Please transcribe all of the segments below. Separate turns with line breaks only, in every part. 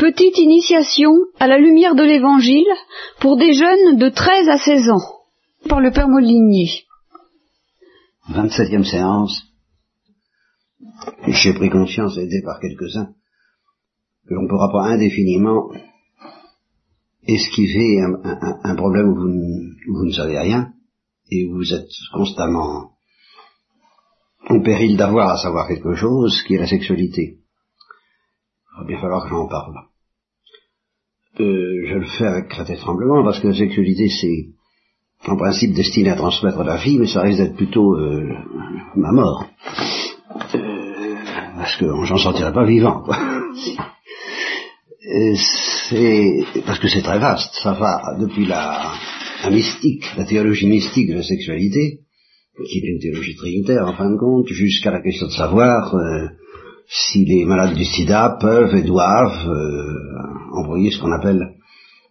Petite initiation à la lumière de l'Évangile pour des jeunes de 13 à 16 ans, par le Père Molinier.
27e séance. J'ai pris conscience, aidé par quelques-uns, que l'on ne pourra pas indéfiniment esquiver un, problème où vous, ne savez rien et où vous êtes constamment en péril d'avoir à savoir quelque chose, qui est la sexualité. Il va bien falloir que j'en parle. Euh, je le fais avec crainte et tremblement parce que la sexualité c'est en principe destiné à transmettre la vie, mais ça risque d'être plutôt euh, ma mort. Euh, parce que j'en sortirai pas vivant. c'est parce que c'est très vaste. Ça va depuis la, mystique, la théologie mystique de la sexualité, qui est une théologie trinitaire en fin de compte, jusqu'à la question de savoir si les malades du sida peuvent et doivent envoyer ce qu'on appelle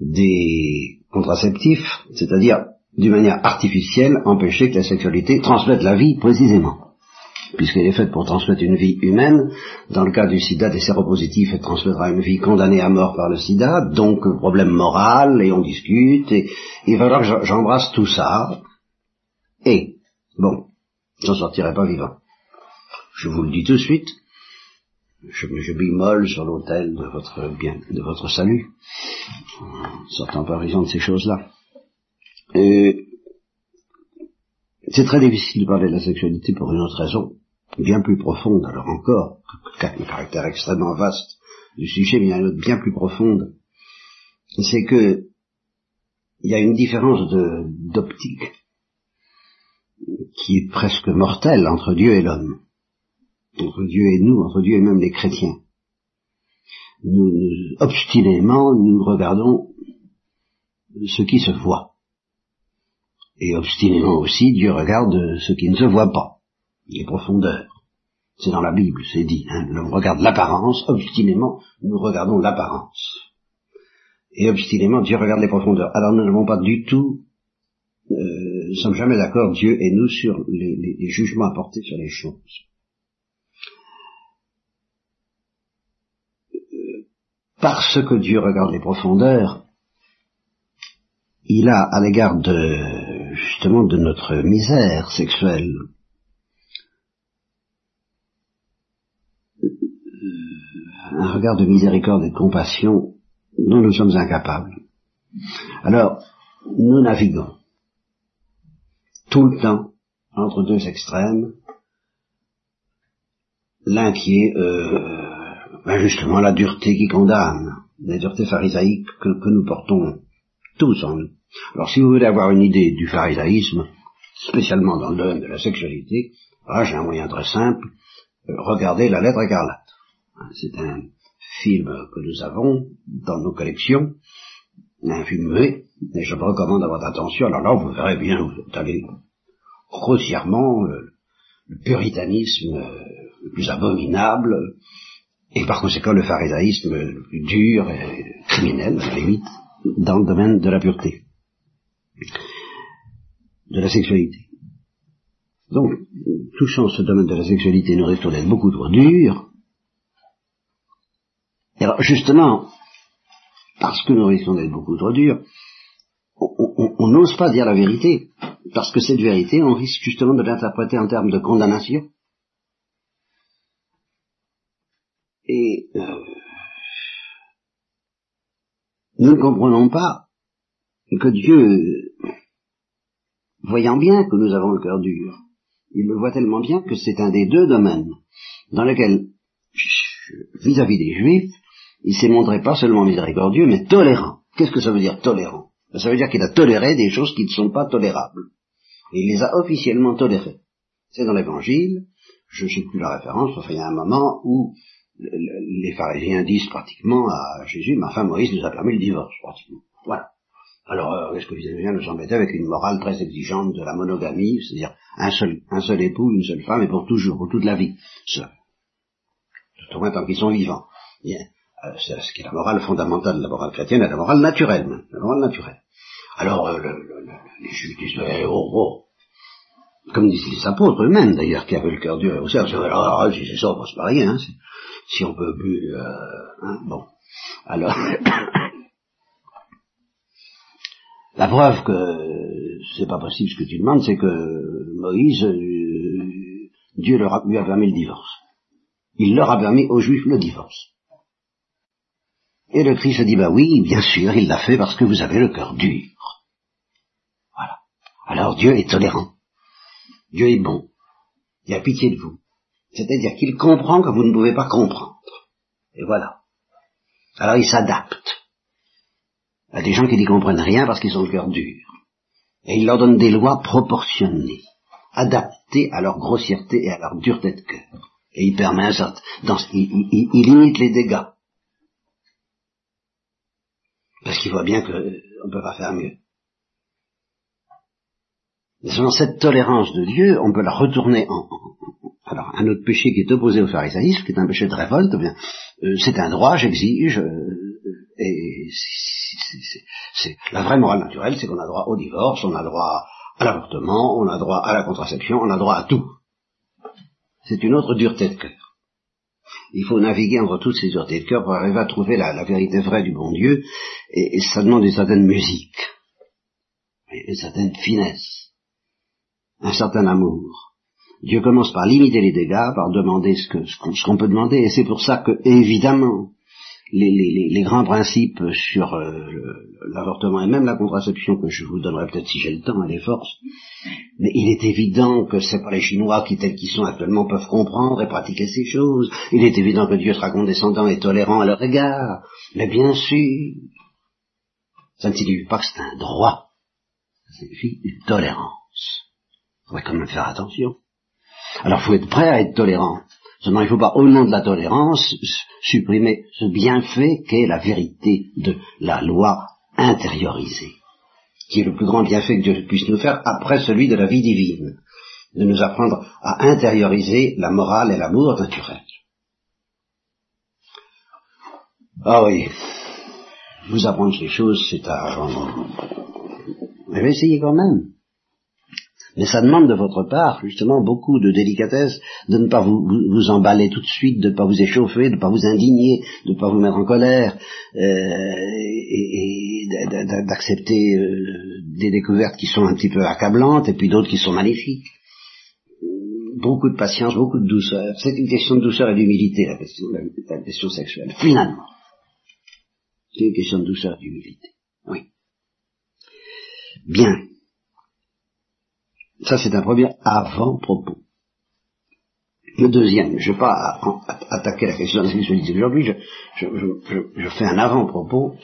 des contraceptifs, c'est-à-dire d'une manière artificielle empêcher que la sexualité transmette la vie précisément. Puisqu'elle est faite pour transmettre une vie humaine, dans le cas du sida des séropositifs, elle transmettra une vie condamnée à mort par le sida, donc problème moral, et on discute, et il va falloir que j'embrasse tout ça, et, bon, j'en sortirai pas vivant. Je vous le dis tout de suite, je, je bimole sur l'autel de votre bien, de votre salut, en sortant par exemple de ces choses-là. c'est très difficile de parler de la sexualité pour une autre raison, bien plus profonde, alors encore, le caractère extrêmement vaste du sujet, mais il y a une autre bien plus profonde, c'est que il y a une différence d'optique qui est presque mortelle entre Dieu et l'homme entre Dieu et nous, entre Dieu et même les chrétiens. Nous, obstinément, nous regardons ce qui se voit. Et obstinément aussi, Dieu regarde ce qui ne se voit pas, les profondeurs. C'est dans la Bible, c'est dit. Hein. Regarde l'apparence, obstinément, nous regardons l'apparence. Et obstinément, Dieu regarde les profondeurs. Alors nous n'avons pas du tout, euh, nous ne sommes jamais d'accord, Dieu et nous, sur les, les jugements apportés sur les choses. Parce que Dieu regarde les profondeurs, il a à l'égard de justement de notre misère sexuelle un regard de miséricorde et de compassion dont nous sommes incapables. Alors, nous naviguons tout le temps entre deux extrêmes, l'un qui est euh, ben justement la dureté qui condamne, la dureté pharisaïque que, nous portons tous en nous. Alors si vous voulez avoir une idée du pharisaïsme, spécialement dans le domaine de la sexualité, ah, j'ai un moyen très simple, euh, regardez La lettre écarlate. C'est un film que nous avons dans nos collections, un film muet, et je vous recommande d'avoir attention, alors là vous verrez bien, vous allez grossièrement le, le puritanisme euh, le plus abominable, et par conséquent le pharisaïsme dur et criminel, à la limite, dans le domaine de la pureté, de la sexualité. Donc, touchant ce domaine de la sexualité, nous restons d'être beaucoup trop durs. Et alors, justement, parce que nous risquons d'être beaucoup trop durs, on n'ose pas dire la vérité, parce que cette vérité, on risque justement de l'interpréter en termes de condamnation, Et euh, nous ne comprenons pas que Dieu, voyant bien que nous avons le cœur dur, il le voit tellement bien que c'est un des deux domaines dans lesquels, vis-à-vis des Juifs, il s'est montré pas seulement miséricordieux, mais tolérant. Qu'est-ce que ça veut dire tolérant? Ça veut dire qu'il a toléré des choses qui ne sont pas tolérables. Et il les a officiellement tolérées. C'est dans l'Évangile, je ne sais plus la référence, enfin il y a un moment où les pharisiens disent pratiquement à Jésus, ma femme Moïse nous a permis le divorce, pratiquement. Voilà. Alors, euh, est-ce que vous bien nous embêter avec une morale très exigeante de la monogamie, c'est-à-dire un seul, un seul époux, une seule femme, et pour toujours, pour toute la vie, seul? Tout au moins tant qu'ils sont vivants. Bien. Euh, c'est ce qui est la morale fondamentale de la morale chrétienne, la morale naturelle, la morale naturelle. Alors, euh, les juifs disent, oh, oh, comme disent les apôtres eux-mêmes d'ailleurs, qui avaient le cœur dur, aussi, alors, si c'est ça, on ne passe pas rien, hein, si on peut plus, euh, hein, bon. Alors, la preuve que c'est pas possible ce que tu demandes, c'est que Moïse, euh, Dieu leur a, lui a permis le divorce. Il leur a permis aux Juifs le divorce. Et le Christ a dit, bah oui, bien sûr, il l'a fait parce que vous avez le cœur dur. Voilà. Alors Dieu est tolérant. Dieu est bon. Il a pitié de vous. C'est-à-dire qu'il comprend que vous ne pouvez pas comprendre. Et voilà. Alors il s'adapte à des gens qui n'y comprennent rien parce qu'ils ont le cœur dur. Et il leur donne des lois proportionnées, adaptées à leur grossièreté et à leur dureté de cœur. Et il permet un certain, il, il limite les dégâts. Parce qu'il voit bien qu'on ne peut pas faire mieux. Dans cette tolérance de Dieu, on peut la retourner en, alors un autre péché qui est opposé au pharisaïsme, qui est un péché de révolte, eh bien euh, c'est un droit, j'exige, euh, et c'est la vraie morale naturelle, c'est qu'on a droit au divorce, on a droit à l'avortement, on a droit à la contraception, on a droit à tout. C'est une autre dureté de cœur. Il faut naviguer entre toutes ces duretés de cœur pour arriver à trouver la, vérité vraie du bon Dieu, et, ça demande une certaine musique, une certaine finesse, un certain amour. Dieu commence par limiter les dégâts, par demander ce qu'on peut demander, et c'est pour ça que, évidemment, les, grands principes sur euh, l'avortement et même la contraception que je vous donnerai peut-être si j'ai le temps et les forces, mais il est évident que c'est pas les Chinois qui tels qu'ils sont actuellement peuvent comprendre et pratiquer ces choses. Il est évident que Dieu sera condescendant et tolérant à leur égard. Mais bien sûr, ça ne signifie pas que c'est un droit. Ça signifie une tolérance. Il faudrait quand même faire attention. Alors il faut être prêt à être tolérant. Seulement, il ne faut pas, au nom de la tolérance, supprimer ce bienfait qu'est la vérité de la loi intériorisée, qui est le plus grand bienfait que Dieu puisse nous faire après celui de la vie divine, de nous apprendre à intérioriser la morale et l'amour naturel. Ah oui, vous apprendre ces choses, c'est à... Mais essayez quand même. Mais ça demande de votre part, justement, beaucoup de délicatesse, de ne pas vous, emballer tout de suite, de ne pas vous échauffer, de ne pas vous indigner, de ne pas vous mettre en colère, euh, et, d'accepter euh, des découvertes qui sont un petit peu accablantes, et puis d'autres qui sont magnifiques. Beaucoup de patience, beaucoup de douceur. C'est une question de douceur et d'humilité, la question, la question sexuelle, finalement. C'est une question de douceur et d'humilité. Oui. Bien. Ça, c'est un premier avant-propos. Le deuxième, je ne vais pas attaquer la question de la sexualité aujourd'hui, je, fais un avant-propos.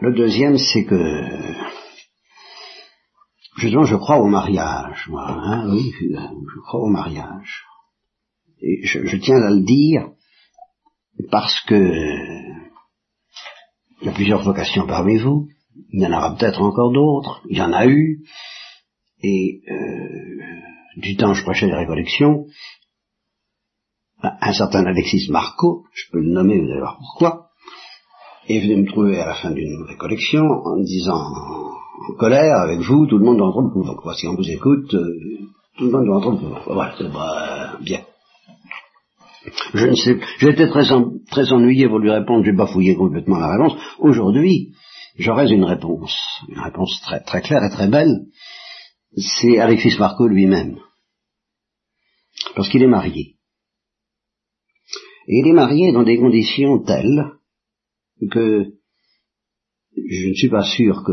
le deuxième, c'est que, justement, je crois au mariage, moi, hein, oui, je crois au mariage. Et je, tiens à le dire parce que il y a plusieurs vocations parmi vous, il y en aura peut-être encore d'autres, il y en a eu, et euh, du temps je prêchais les récollections, un certain Alexis Marco, je peux le nommer, vous allez voir pourquoi, est venu me trouver à la fin d'une récollection en me disant en colère avec vous, tout le monde doit entendre le pouvoir. Si on vous écoute, euh, tout le monde doit entendre le. Voilà, c'est bah, bien. Je ne sais, j'étais très, très ennuyé pour lui répondre, j'ai bafouillé complètement la réponse. Aujourd'hui, j'aurais une réponse, une réponse très, très claire et très belle, c'est Alexis Marco lui-même. Parce qu'il est marié. Et il est marié dans des conditions telles que je ne suis pas sûr que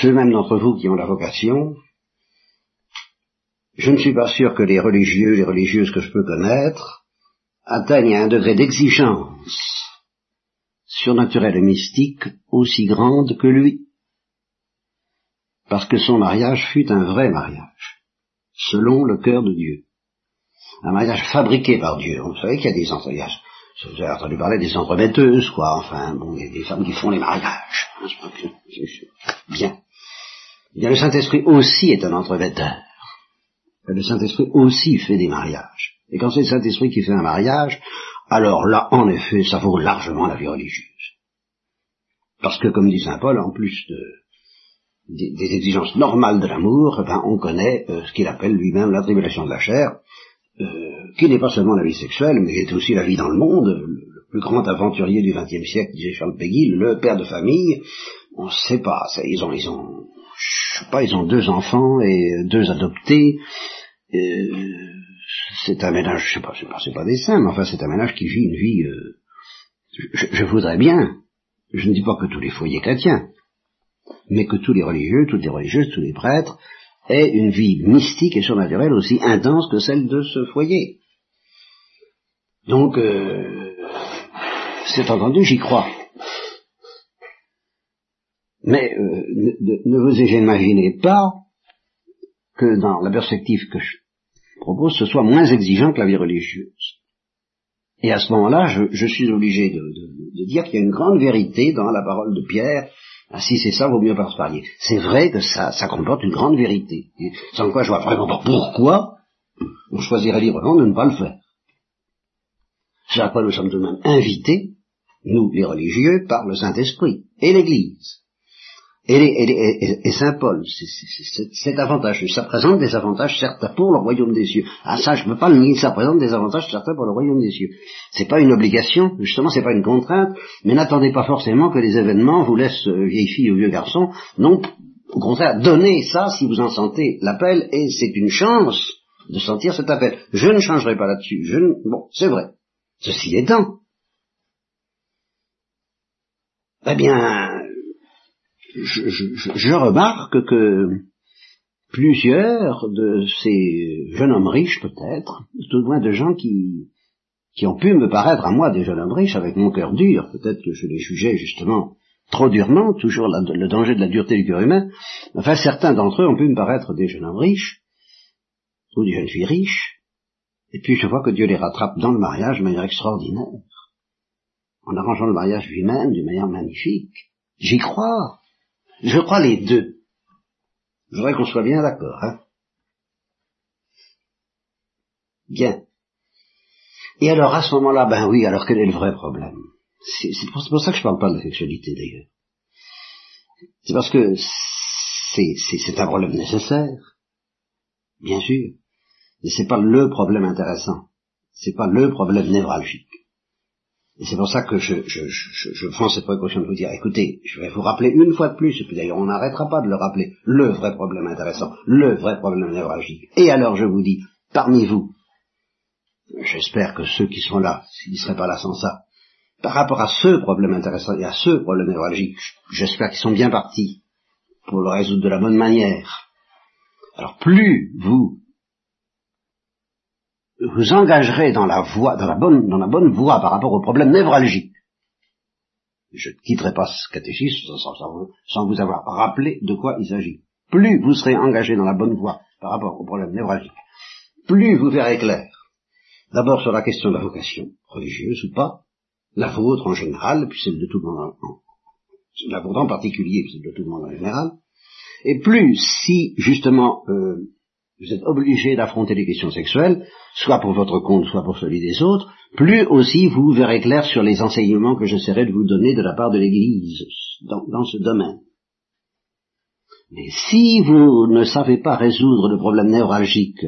ceux même d'entre vous qui ont la vocation, je ne suis pas sûr que les religieux, les religieuses que je peux connaître, atteignent un degré d'exigence surnaturelle et mystique aussi grande que lui parce que son mariage fut un vrai mariage, selon le cœur de Dieu. Un mariage fabriqué par Dieu. Vous savez qu'il y a des mariages. Vous avez entendu parler des entremetteuses, quoi. Enfin, bon, il y a des femmes qui font les mariages. Hein, Bien. Bien, le Saint-Esprit aussi est un entremetteur. Le Saint-Esprit aussi fait des mariages. Et quand c'est le Saint-Esprit qui fait un mariage, alors là, en effet, ça vaut largement la vie religieuse. Parce que, comme dit Saint Paul, en plus de, des, exigences normales de l'amour, eh ben, on connaît euh, ce qu'il appelle lui-même la tribulation de la chair, euh, qui n'est pas seulement la vie sexuelle, mais qui est aussi la vie dans le monde. Le, plus grand aventurier du XXe siècle, disait Charles Péguy, le père de famille, on ne sait pas, ils ont, ils ont, je sais pas, ils ont deux enfants et deux adoptés. c'est un ménage, je sais pas, c'est pas, des saints, mais enfin c'est un ménage qui vit une vie. je, je voudrais bien, je ne dis pas que tous les foyers chrétiens, mais que tous les religieux, toutes les religieuses, tous les prêtres aient une vie mystique et surnaturelle aussi intense que celle de ce foyer. Donc, euh, c'est entendu, j'y crois. Mais euh, ne, vous imaginez pas que dans la perspective que je propose, ce soit moins exigeant que la vie religieuse. Et à ce moment-là, je, suis obligé de dire qu'il y a une grande vérité dans la parole de Pierre ah, si c'est ça, vaut mieux pas se parier. C'est vrai que ça, ça comporte une grande vérité. sans quoi je vois vraiment pas pourquoi on choisirait librement de ne pas le faire. C'est à quoi nous sommes tout de même invités, nous les religieux, par le Saint-Esprit et l'Église et, Saint Paul, c'est avantage. Ça présente des avantages certains pour le royaume des cieux. Ah ça, je ne peux pas le nier, ça présente des avantages certains pour le royaume des cieux. C'est pas une obligation, justement, c'est pas une contrainte, mais n'attendez pas forcément que les événements vous laissent euh, vieille fille ou vieux garçon. Non, au contraire, donnez ça si vous en sentez l'appel, et c'est une chance de sentir cet appel. Je ne changerai pas là-dessus. Je ne... Bon, c'est vrai. Ceci étant, eh bien, je, remarque que plusieurs de ces jeunes hommes riches, peut-être, tout de moins de gens qui, qui ont pu me paraître à moi des jeunes hommes riches avec mon cœur dur, peut-être que je les jugeais justement trop durement, toujours le danger de la dureté du cœur humain, enfin certains d'entre eux ont pu me paraître des jeunes hommes riches, ou des jeunes filles riches, et puis je vois que Dieu les rattrape dans le mariage de manière extraordinaire, en arrangeant le mariage lui-même d'une manière magnifique. J'y crois. Je crois les deux. Je voudrais qu'on soit bien d'accord. Hein bien. Et alors à ce moment-là, ben oui, alors quel est le vrai problème? C'est pour, ça que je parle pas de la sexualité d'ailleurs. C'est parce que c'est un problème nécessaire, bien sûr, mais c'est pas le problème intéressant, c'est pas le problème névralgique. Et c'est pour ça que je, prends cette précaution de vous dire, écoutez, je vais vous rappeler une fois de plus, et puis d'ailleurs on n'arrêtera pas de le rappeler, le vrai problème intéressant, le vrai problème névralgique. Et alors je vous dis, parmi vous, j'espère que ceux qui sont là, s'ils ne seraient pas là sans ça, par rapport à ce problème intéressant et à ce problème névralgique, j'espère qu'ils sont bien partis pour le résoudre de la bonne manière. Alors plus vous vous engagerez dans la voie, dans la bonne, dans la bonne voie par rapport au problème névralgique. Je ne quitterai pas ce catéchisme sans, vous avoir rappelé de quoi il s'agit. Plus vous serez engagé dans la bonne voie par rapport au problème névralgique, plus vous verrez clair. D'abord sur la question de la vocation, religieuse ou pas, la vôtre en général, puis celle de tout le monde en, la vôtre en particulier, puis celle de tout le monde en général, et plus si justement euh, vous êtes obligé d'affronter les questions sexuelles, soit pour votre compte, soit pour celui des autres, plus aussi vous verrez clair sur les enseignements que j'essaierai de vous donner de la part de l'Église dans, ce domaine. Mais si vous ne savez pas résoudre le problème névralgique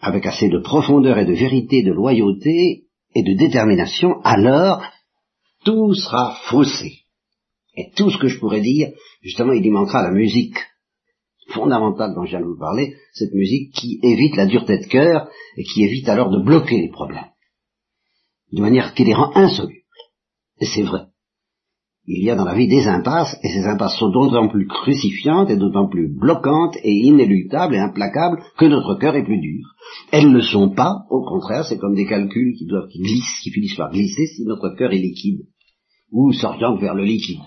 avec assez de profondeur et de vérité, de loyauté et de détermination, alors tout sera faussé. Et tout ce que je pourrais dire, justement, il y manquera la musique fondamentale dont je viens de vous parler, cette musique qui évite la dureté de cœur et qui évite alors de bloquer les problèmes, de manière qui les rend insolubles. Et c'est vrai. Il y a dans la vie des impasses, et ces impasses sont d'autant plus crucifiantes et d'autant plus bloquantes et inéluctables et implacables que notre cœur est plus dur. Elles ne sont pas, au contraire, c'est comme des calculs qui doivent, qui glissent, qui finissent par glisser si notre cœur est liquide, ou s'oriente vers le liquide.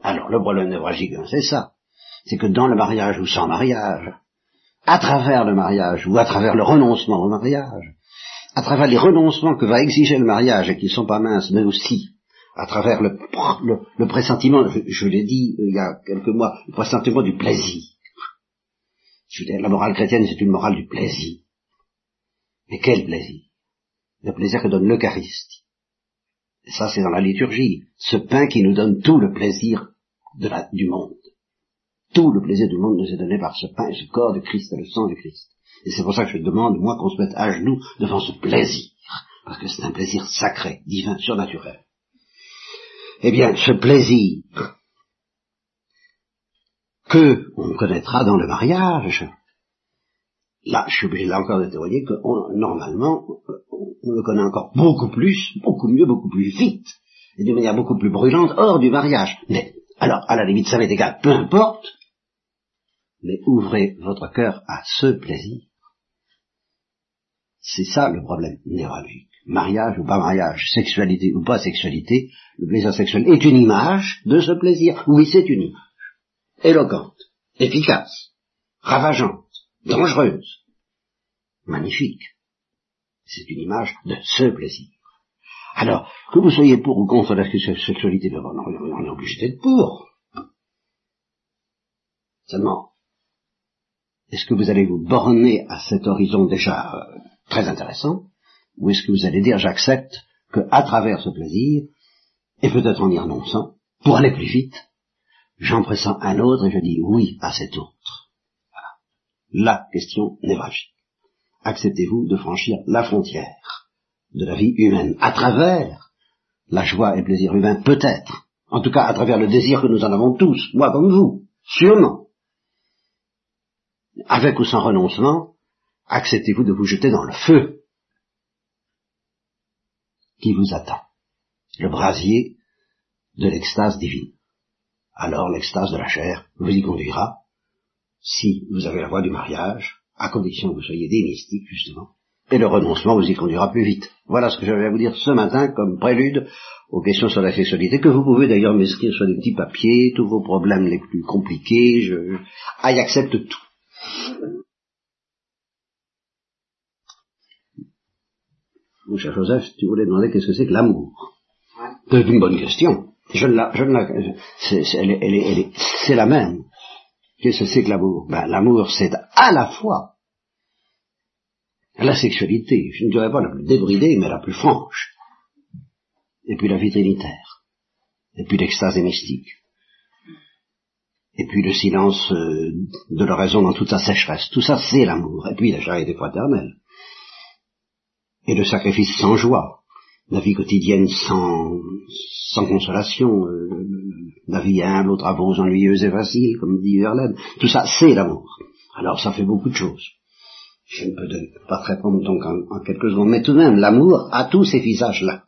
Alors, le problème névralgique, c'est ça c'est que dans le mariage ou sans mariage, à travers le mariage ou à travers le renoncement au mariage, à travers les renoncements que va exiger le mariage et qui ne sont pas minces, mais aussi à travers le, pressentiment, je, l'ai dit euh, il y a quelques mois, le pressentiment du plaisir. La morale chrétienne, c'est une morale du plaisir. Mais quel plaisir? Le plaisir que donne l'Eucharistie. Ça, c'est dans la liturgie. Ce pain qui nous donne tout le plaisir du monde. Tout le plaisir du monde nous est donné par ce pain et ce corps de Christ et le sang de Christ. Et c'est pour ça que je demande, moi, qu'on se mette à genoux devant ce plaisir, parce que c'est un plaisir sacré, divin, surnaturel. Eh bien, ce plaisir que on connaîtra dans le mariage, là, je suis obligé là encore de témoigner que normalement, on le connaît encore beaucoup plus, beaucoup mieux, beaucoup plus vite, et d'une manière beaucoup plus brûlante hors du mariage. Mais, alors, à la limite, ça m'est égal, peu importe, mais ouvrez votre cœur à ce plaisir. C'est ça le problème névralgique. Mariage ou pas mariage, sexualité ou pas sexualité, le plaisir sexuel est une image de ce plaisir. Oui, c'est une image. Éloquente, efficace, ravageante, dangereuse, magnifique. C'est une image de ce plaisir. Alors, que vous soyez pour ou contre la sexualité, ben, on est obligé d'être pour. Seulement, est-ce que vous allez vous borner à cet horizon déjà euh, très intéressant, ou est-ce que vous allez dire j'accepte que à travers ce plaisir, et peut-être en y renonçant, pour aller plus vite, j'en pressens un autre et je dis oui à cet autre. La question névralgique. Acceptez-vous de franchir la frontière de la vie humaine à travers la joie et plaisir humain Peut-être. En tout cas, à travers le désir que nous en avons tous, moi comme vous, sûrement avec ou sans renoncement, acceptez-vous de vous jeter dans le feu qui vous attend, le brasier de l'extase divine. Alors l'extase de la chair vous y conduira, si vous avez la voie du mariage, à condition que vous soyez des justement, et le renoncement vous y conduira plus vite. Voilà ce que j'avais à vous dire ce matin comme prélude aux questions sur la sexualité, que vous pouvez d'ailleurs m'inscrire sur des petits papiers, tous vos problèmes les plus compliqués, je, ah, accepte tout. Mon cher Joseph, tu voulais demander qu'est-ce que c'est que l'amour. C'est une bonne question. Je ne la, je ne la, c'est, la même. Qu'est-ce que c'est que l'amour? Ben, L'amour, c'est à la fois la sexualité, je ne dirais pas la plus débridée, mais la plus franche, et puis la vie trinitaire, et puis l'extase mystique, et puis le silence euh, de l'oraison dans toute sa sécheresse. Tout ça, c'est l'amour. Et puis la charité fraternelle. Et le sacrifice sans joie. La vie quotidienne sans, sans consolation. Euh, la vie humble aux travaux ennuyeux et faciles, comme dit Verlaine. Tout ça, c'est l'amour. Alors ça fait beaucoup de choses. Je ne peux pas répondre donc en, quelques secondes. Mais tout de même, l'amour a tous ces visages-là.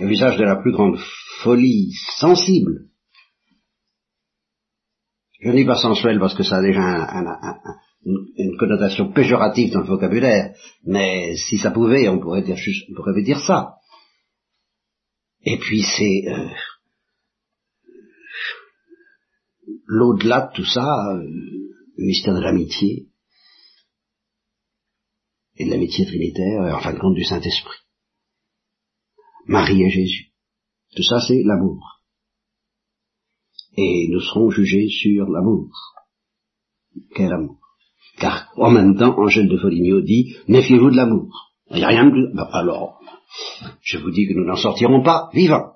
Le visage de la plus grande folie sensible, je ne dis pas sensuel parce que ça a déjà une, connotation péjorative dans le vocabulaire, mais si ça pouvait, on pourrait dire, on pourrait dire ça. Et puis c'est euh, l'au-delà de tout ça, euh, le mystère de l'amitié et de l'amitié trinitaire, et en fin de compte du Saint-Esprit. Marie et Jésus. Tout ça, c'est l'amour et nous serons jugés sur l'amour. Quel amour Car en même temps, Angèle de Foligno dit, méfiez-vous de l'amour. Il n'y a rien de plus... Ben, alors, je vous dis que nous n'en sortirons pas vivants.